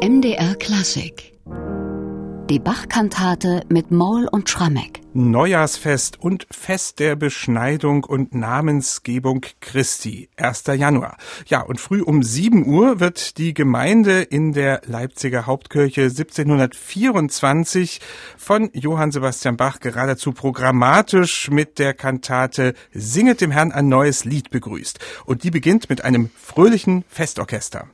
MDR Klassik. Die Bach-Kantate mit Maul und Schrammeck. Neujahrsfest und Fest der Beschneidung und Namensgebung Christi, 1. Januar. Ja, und früh um 7 Uhr wird die Gemeinde in der Leipziger Hauptkirche 1724 von Johann Sebastian Bach geradezu programmatisch mit der Kantate Singet dem Herrn ein neues Lied begrüßt. Und die beginnt mit einem fröhlichen Festorchester.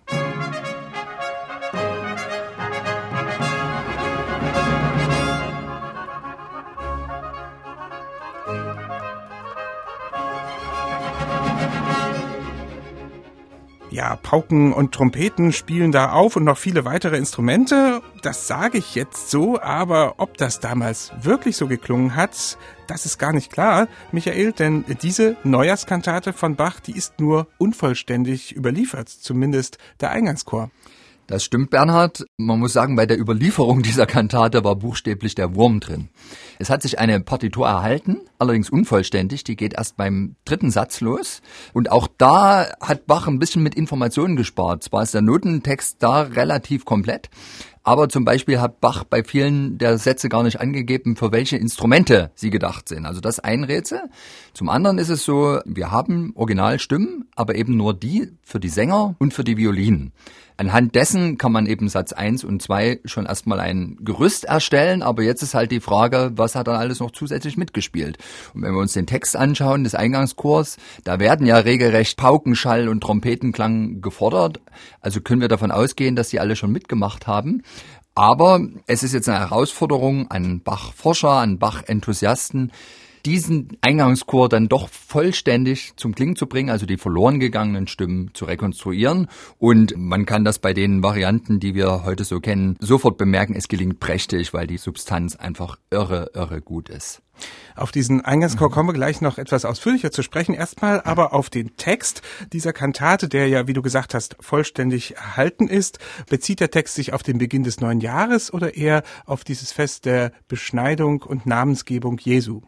Ja, Pauken und Trompeten spielen da auf und noch viele weitere Instrumente. Das sage ich jetzt so, aber ob das damals wirklich so geklungen hat, das ist gar nicht klar, Michael, denn diese Neujahrskantate von Bach, die ist nur unvollständig überliefert, zumindest der Eingangschor. Das stimmt, Bernhard. Man muss sagen, bei der Überlieferung dieser Kantate war buchstäblich der Wurm drin. Es hat sich eine Partitur erhalten, allerdings unvollständig. Die geht erst beim dritten Satz los. Und auch da hat Bach ein bisschen mit Informationen gespart. Zwar ist der Notentext da relativ komplett, aber zum Beispiel hat Bach bei vielen der Sätze gar nicht angegeben, für welche Instrumente sie gedacht sind. Also das ein Rätsel. Zum anderen ist es so, wir haben Originalstimmen, aber eben nur die für die Sänger und für die Violinen. Anhand dessen kann man eben Satz 1 und 2 schon erstmal ein Gerüst erstellen, aber jetzt ist halt die Frage, was hat dann alles noch zusätzlich mitgespielt? Und wenn wir uns den Text anschauen des Eingangschors, da werden ja regelrecht Paukenschall und Trompetenklang gefordert. Also können wir davon ausgehen, dass sie alle schon mitgemacht haben. Aber es ist jetzt eine Herausforderung an Bach-Forscher, an Bach-Enthusiasten, diesen Eingangschor dann doch vollständig zum Klingen zu bringen, also die verloren gegangenen Stimmen zu rekonstruieren. Und man kann das bei den Varianten, die wir heute so kennen, sofort bemerken, es gelingt prächtig, weil die Substanz einfach irre, irre gut ist. Auf diesen Eingangschor kommen wir gleich noch etwas ausführlicher zu sprechen. Erstmal aber auf den Text dieser Kantate, der ja, wie du gesagt hast, vollständig erhalten ist. Bezieht der Text sich auf den Beginn des neuen Jahres oder eher auf dieses Fest der Beschneidung und Namensgebung Jesu?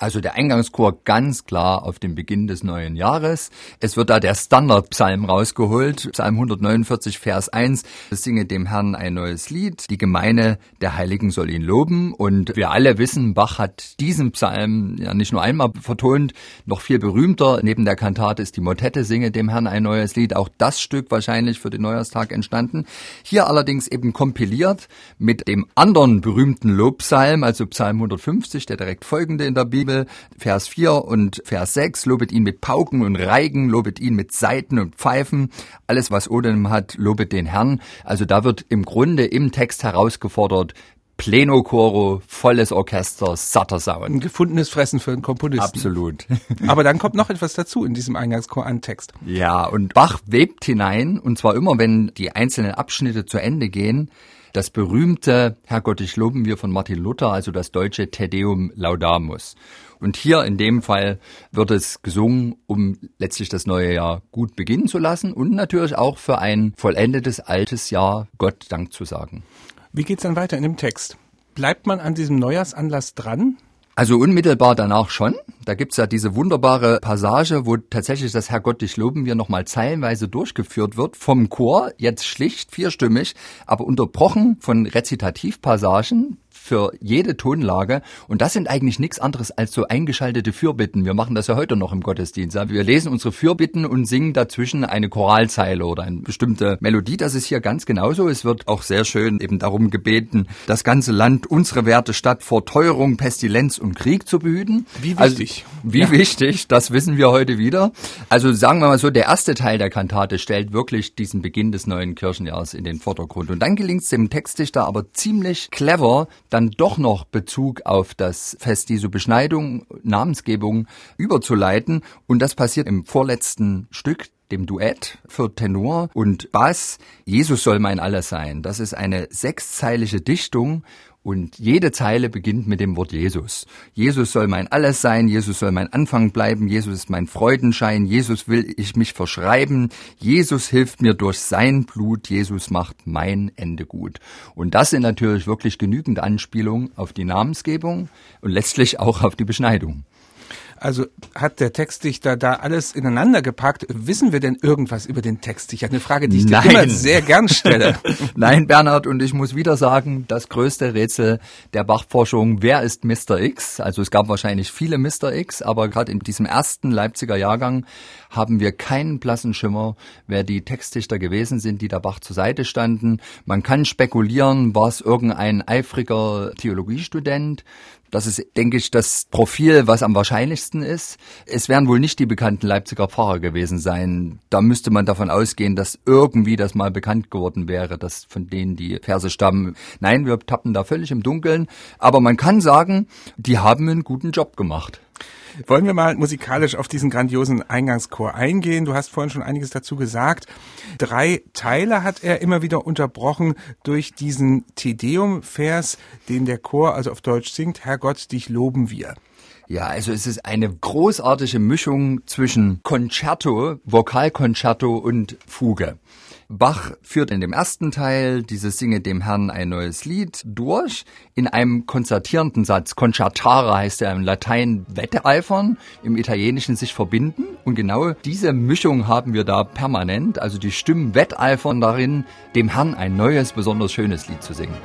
Also der Eingangschor ganz klar auf den Beginn des neuen Jahres. Es wird da der Standardpsalm rausgeholt, Psalm 149, Vers 1. Es singe dem Herrn ein neues Lied. Die Gemeine der Heiligen soll ihn loben. Und wir alle wissen, Bach hat diesen Psalm ja nicht nur einmal vertont, noch viel berühmter. Neben der Kantate ist die Motette Singe dem Herrn ein neues Lied. Auch das Stück wahrscheinlich für den Neujahrstag entstanden. Hier allerdings eben kompiliert mit dem anderen berühmten Lobpsalm, also Psalm 150, der direkt folgende in der Bibel. Bibel, Vers 4 und Vers 6, lobet ihn mit Pauken und Reigen, lobet ihn mit Saiten und Pfeifen, alles was Odem hat, lobet den Herrn. Also da wird im Grunde im Text herausgefordert, Pleno Choro, volles Orchester, satter Sound. Ein gefundenes Fressen für einen Komponisten. Absolut. Aber dann kommt noch etwas dazu in diesem Eingangschor an Text. Ja, und Bach webt hinein, und zwar immer, wenn die einzelnen Abschnitte zu Ende gehen, das berühmte Herrgott, ich loben wir von Martin Luther, also das deutsche Te Deum Laudamus. Und hier in dem Fall wird es gesungen, um letztlich das neue Jahr gut beginnen zu lassen und natürlich auch für ein vollendetes altes Jahr Gott Dank zu sagen. Wie geht's dann weiter in dem Text? Bleibt man an diesem Neujahrsanlass dran? Also unmittelbar danach schon. Da gibt's ja diese wunderbare Passage, wo tatsächlich das Herrgott dich loben wir nochmal zeilenweise durchgeführt wird vom Chor, jetzt schlicht vierstimmig, aber unterbrochen von Rezitativpassagen, für jede Tonlage. Und das sind eigentlich nichts anderes als so eingeschaltete Fürbitten. Wir machen das ja heute noch im Gottesdienst. Wir lesen unsere Fürbitten und singen dazwischen eine Choralzeile oder eine bestimmte Melodie. Das ist hier ganz genauso. Es wird auch sehr schön eben darum gebeten, das ganze Land, unsere Werte Stadt vor Teuerung, Pestilenz und Krieg zu behüten. Wie wichtig. Also, wie ja. wichtig, das wissen wir heute wieder. Also sagen wir mal so, der erste Teil der Kantate stellt wirklich diesen Beginn des neuen Kirchenjahres in den Vordergrund. Und dann gelingt es dem Textdichter aber ziemlich clever, dann doch noch Bezug auf das Fest Jesu Beschneidung, Namensgebung überzuleiten. Und das passiert im vorletzten Stück dem Duett für Tenor und Bass. Jesus soll mein Alles sein. Das ist eine sechszeilige Dichtung und jede Zeile beginnt mit dem Wort Jesus. Jesus soll mein Alles sein, Jesus soll mein Anfang bleiben, Jesus ist mein Freudenschein, Jesus will ich mich verschreiben, Jesus hilft mir durch sein Blut, Jesus macht mein Ende gut. Und das sind natürlich wirklich genügend Anspielungen auf die Namensgebung und letztlich auch auf die Beschneidung. Also hat der Textdichter da alles ineinander gepackt. Wissen wir denn irgendwas über den Textdichter? Eine Frage, die ich Nein. dir immer sehr gern stelle. Nein, Bernhard, und ich muss wieder sagen, das größte Rätsel der Bachforschung, wer ist Mr. X? Also es gab wahrscheinlich viele Mr. X, aber gerade in diesem ersten Leipziger Jahrgang haben wir keinen blassen Schimmer, wer die Textdichter gewesen sind, die der Bach zur Seite standen. Man kann spekulieren, war es irgendein eifriger Theologiestudent, das ist, denke ich, das Profil, was am wahrscheinlichsten ist. Es werden wohl nicht die bekannten Leipziger Pfarrer gewesen sein. Da müsste man davon ausgehen, dass irgendwie das mal bekannt geworden wäre, dass von denen die Verse stammen. Nein, wir tappen da völlig im Dunkeln. Aber man kann sagen, die haben einen guten Job gemacht. Wollen wir mal musikalisch auf diesen grandiosen Eingangschor eingehen? Du hast vorhin schon einiges dazu gesagt. Drei Teile hat er immer wieder unterbrochen durch diesen Tedeum-Vers, den der Chor also auf Deutsch singt. Herrgott, dich loben wir. Ja, also es ist eine großartige Mischung zwischen Concerto, Vokalconcerto und Fuge. Bach führt in dem ersten Teil dieses Singe dem Herrn ein neues Lied durch in einem konzertierenden Satz. Concertare heißt er im Latein wetteifern, im Italienischen sich verbinden. Und genau diese Mischung haben wir da permanent. Also die Stimmen wetteifern darin, dem Herrn ein neues, besonders schönes Lied zu singen.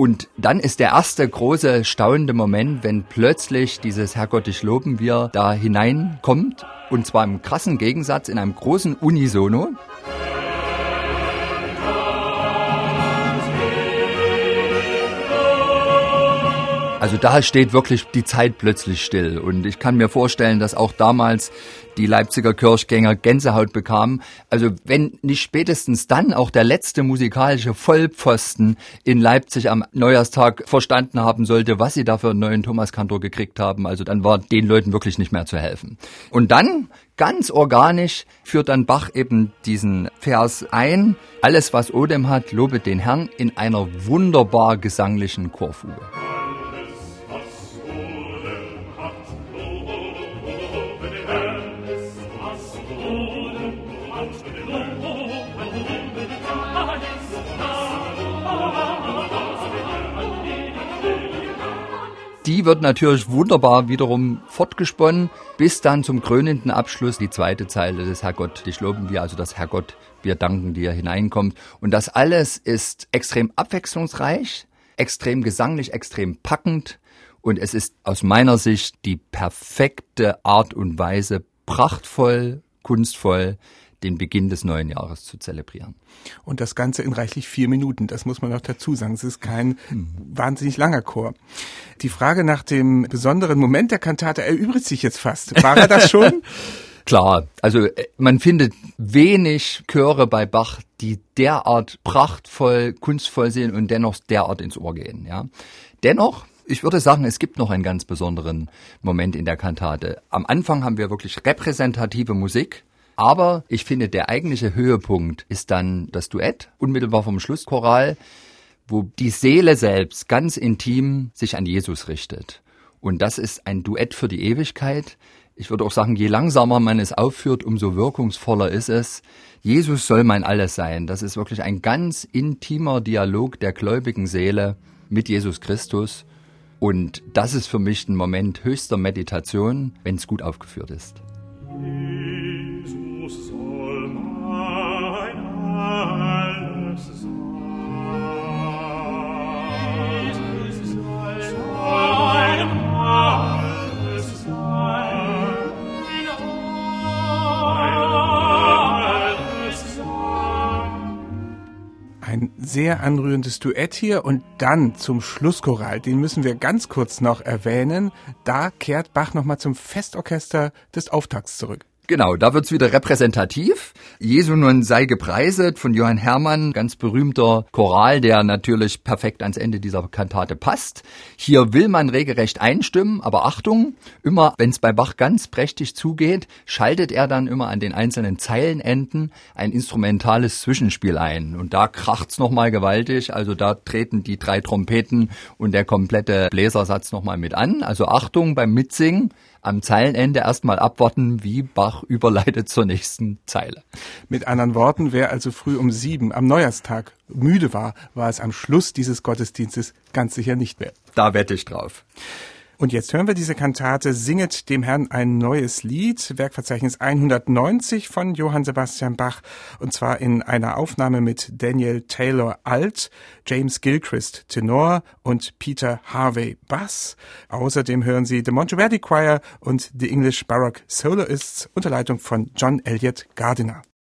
Und dann ist der erste große staunende Moment, wenn plötzlich dieses Herrgott, ich loben wir da hineinkommt. Und zwar im krassen Gegensatz, in einem großen Unisono. Also da steht wirklich die Zeit plötzlich still. Und ich kann mir vorstellen, dass auch damals die Leipziger Kirchgänger Gänsehaut bekamen. Also wenn nicht spätestens dann auch der letzte musikalische Vollpfosten in Leipzig am Neujahrstag verstanden haben sollte, was sie da für einen neuen Thomas Kantor gekriegt haben, also dann war den Leuten wirklich nicht mehr zu helfen. Und dann ganz organisch führt dann Bach eben diesen Vers ein. Alles, was Odem hat, lobet den Herrn in einer wunderbar gesanglichen Chorfuge. Die wird natürlich wunderbar wiederum fortgesponnen, bis dann zum krönenden Abschluss die zweite Zeile des Herrgott, dich loben wir, also das Herrgott, wir danken dir hineinkommt. Und das alles ist extrem abwechslungsreich, extrem gesanglich, extrem packend und es ist aus meiner Sicht die perfekte Art und Weise, prachtvoll, kunstvoll, den Beginn des neuen Jahres zu zelebrieren. Und das Ganze in reichlich vier Minuten, das muss man noch dazu sagen. Es ist kein mhm. wahnsinnig langer Chor. Die Frage nach dem besonderen Moment der Kantate erübrigt sich jetzt fast. War er das schon? Klar, also äh, man findet wenig Chöre bei Bach, die derart prachtvoll, kunstvoll sind und dennoch derart ins Ohr gehen. Ja. Dennoch ich würde sagen, es gibt noch einen ganz besonderen Moment in der Kantate. Am Anfang haben wir wirklich repräsentative Musik, aber ich finde, der eigentliche Höhepunkt ist dann das Duett, unmittelbar vom Schlusschoral, wo die Seele selbst ganz intim sich an Jesus richtet. Und das ist ein Duett für die Ewigkeit. Ich würde auch sagen, je langsamer man es aufführt, umso wirkungsvoller ist es. Jesus soll mein Alles sein. Das ist wirklich ein ganz intimer Dialog der gläubigen Seele mit Jesus Christus. Und das ist für mich ein Moment höchster Meditation, wenn es gut aufgeführt ist. Sehr anrührendes Duett hier und dann zum Schlusschoral, den müssen wir ganz kurz noch erwähnen. Da kehrt Bach nochmal zum Festorchester des Auftakts zurück. Genau, da wird's wieder repräsentativ. Jesu nun sei gepreiset von Johann Hermann, ganz berühmter Choral, der natürlich perfekt ans Ende dieser Kantate passt. Hier will man regelrecht einstimmen, aber Achtung, immer wenn es bei Bach ganz prächtig zugeht, schaltet er dann immer an den einzelnen Zeilenenden ein instrumentales Zwischenspiel ein. Und da kracht's nochmal gewaltig, also da treten die drei Trompeten und der komplette Bläsersatz nochmal mit an. Also Achtung beim Mitsingen am Zeilenende erstmal abwarten, wie Bach überleitet zur nächsten Zeile. Mit anderen Worten, wer also früh um sieben am Neujahrstag müde war, war es am Schluss dieses Gottesdienstes ganz sicher nicht mehr. Da wette ich drauf. Und jetzt hören wir diese Kantate Singet dem Herrn ein neues Lied, Werkverzeichnis 190 von Johann Sebastian Bach, und zwar in einer Aufnahme mit Daniel Taylor Alt, James Gilchrist Tenor und Peter Harvey Bass. Außerdem hören Sie The Monteverdi Choir und The English Baroque Soloists unter Leitung von John Elliott Gardiner.